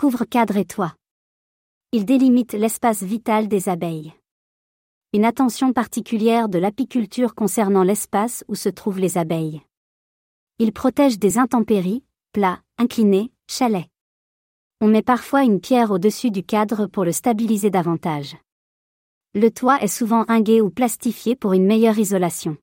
couvre cadre et toit. Il délimite l'espace vital des abeilles. Une attention particulière de l'apiculture concernant l'espace où se trouvent les abeilles. Il protège des intempéries, plats, inclinés, chalets. On met parfois une pierre au-dessus du cadre pour le stabiliser davantage. Le toit est souvent ingué ou plastifié pour une meilleure isolation.